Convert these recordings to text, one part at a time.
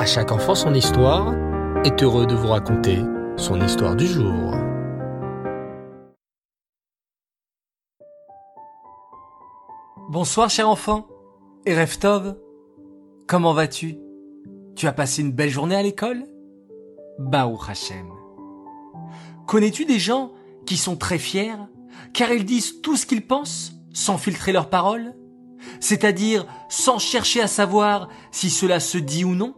À chaque enfant son histoire est heureux de vous raconter son histoire du jour. Bonsoir cher enfant. Et Reftov, comment vas-tu? Tu as passé une belle journée à l'école? Baruch Hashem. Connais-tu des gens qui sont très fiers car ils disent tout ce qu'ils pensent sans filtrer leurs paroles? C'est-à-dire sans chercher à savoir si cela se dit ou non?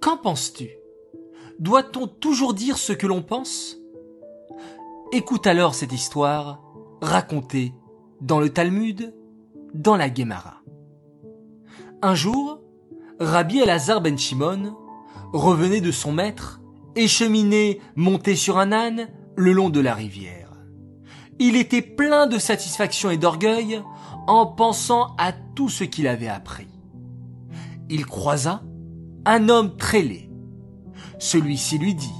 Qu'en penses-tu? Doit-on toujours dire ce que l'on pense? Écoute alors cette histoire racontée dans le Talmud, dans la Guémara. Un jour, Rabbi Elazar ben Shimon revenait de son maître et cheminait monté sur un âne le long de la rivière. Il était plein de satisfaction et d'orgueil en pensant à tout ce qu'il avait appris. Il croisa un homme très laid. Celui-ci lui dit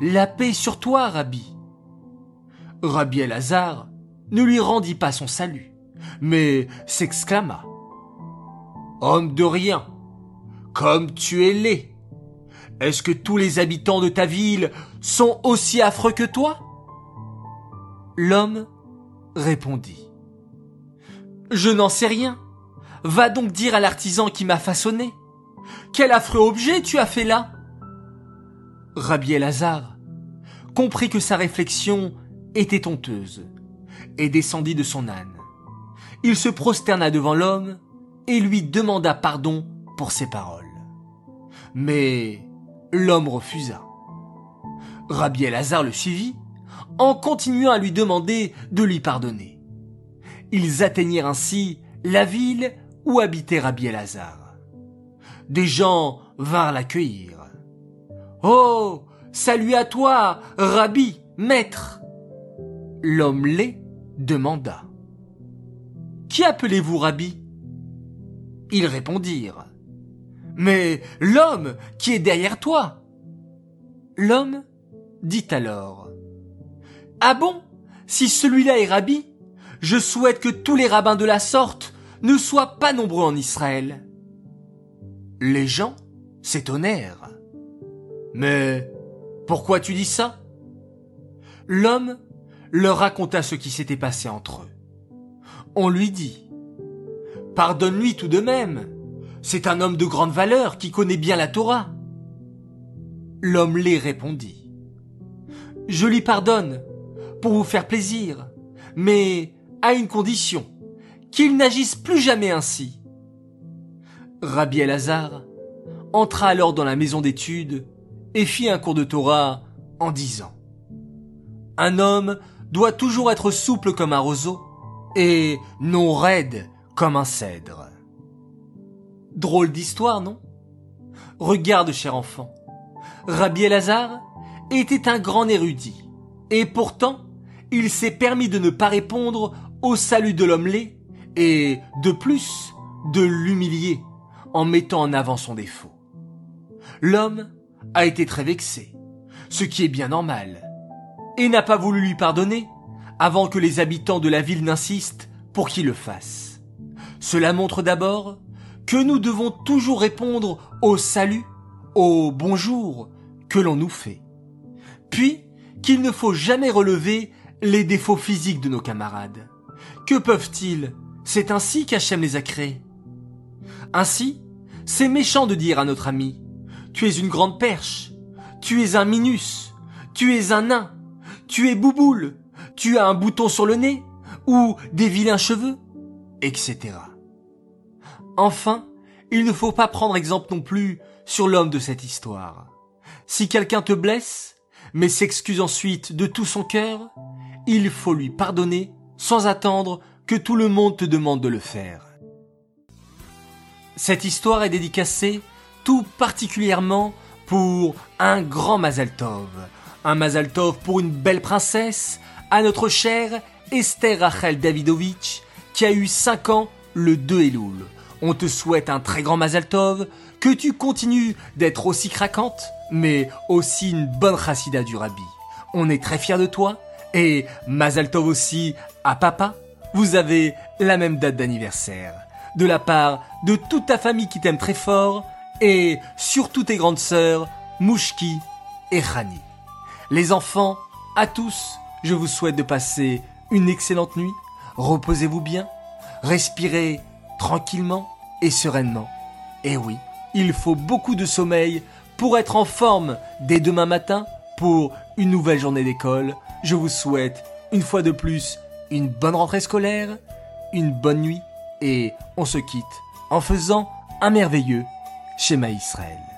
La paix sur toi, Rabbi. Rabbi Elazar ne lui rendit pas son salut, mais s'exclama Homme de rien, comme tu es laid. Est-ce que tous les habitants de ta ville sont aussi affreux que toi? L'homme répondit. Je n'en sais rien. Va donc dire à l'artisan qui m'a façonné. Quel affreux objet tu as fait là Rabbi Elazar comprit que sa réflexion était honteuse et descendit de son âne. Il se prosterna devant l'homme et lui demanda pardon pour ses paroles. Mais l'homme refusa. Rabbi Elazar le suivit en continuant à lui demander de lui pardonner. Ils atteignirent ainsi la ville où habitait Rabbi Elazar. Des gens vinrent l'accueillir. Oh, salut à toi, Rabbi, maître. L'homme laid demanda. Qui appelez-vous Rabbi? Ils répondirent. Mais l'homme qui est derrière toi. L'homme dit alors. Ah bon Si celui-là est Rabbi, je souhaite que tous les rabbins de la sorte ne soient pas nombreux en Israël. Les gens s'étonnèrent. Mais pourquoi tu dis ça? L'homme leur raconta ce qui s'était passé entre eux. On lui dit Pardonne-lui tout de même. C'est un homme de grande valeur qui connaît bien la Torah. L'homme les répondit Je lui pardonne pour vous faire plaisir, mais à une condition qu'il n'agisse plus jamais ainsi. Rabbi Elazar entra alors dans la maison d'études et fit un cours de Torah en disant Un homme doit toujours être souple comme un roseau et non raide comme un cèdre. Drôle d'histoire, non? Regarde, cher enfant. Rabbi Elazar était un grand érudit, et pourtant, il s'est permis de ne pas répondre au salut de l'homme laid, et, de plus, de l'humilier en mettant en avant son défaut. L'homme a été très vexé, ce qui est bien normal, et n'a pas voulu lui pardonner avant que les habitants de la ville n'insistent pour qu'il le fasse. Cela montre d'abord que nous devons toujours répondre au salut, au bonjour que l'on nous fait. Puis qu'il ne faut jamais relever les défauts physiques de nos camarades. Que peuvent-ils? C'est ainsi qu'Hachem les a créés. Ainsi, c'est méchant de dire à notre ami, tu es une grande perche, tu es un minus, tu es un nain, tu es bouboule, tu as un bouton sur le nez, ou des vilains cheveux, etc. Enfin, il ne faut pas prendre exemple non plus sur l'homme de cette histoire. Si quelqu'un te blesse, mais s'excuse ensuite de tout son cœur, il faut lui pardonner sans attendre que tout le monde te demande de le faire. Cette histoire est dédicacée tout particulièrement pour un grand Mazaltov. Un Mazaltov pour une belle princesse, à notre chère Esther Rachel Davidovitch, qui a eu 5 ans le 2 Elul. On te souhaite un très grand Mazaltov, que tu continues d'être aussi craquante, mais aussi une bonne chassida du rabbi. On est très fiers de toi, et Mazaltov aussi à papa. Vous avez la même date d'anniversaire. De la part de toute ta famille qui t'aime très fort, et surtout tes grandes sœurs, Mouchki et Rani. Les enfants, à tous, je vous souhaite de passer une excellente nuit. Reposez-vous bien, respirez tranquillement et sereinement. Et oui, il faut beaucoup de sommeil pour être en forme dès demain matin pour une nouvelle journée d'école. Je vous souhaite une fois de plus une bonne rentrée scolaire, une bonne nuit et on se quitte en faisant un merveilleux schéma Israël.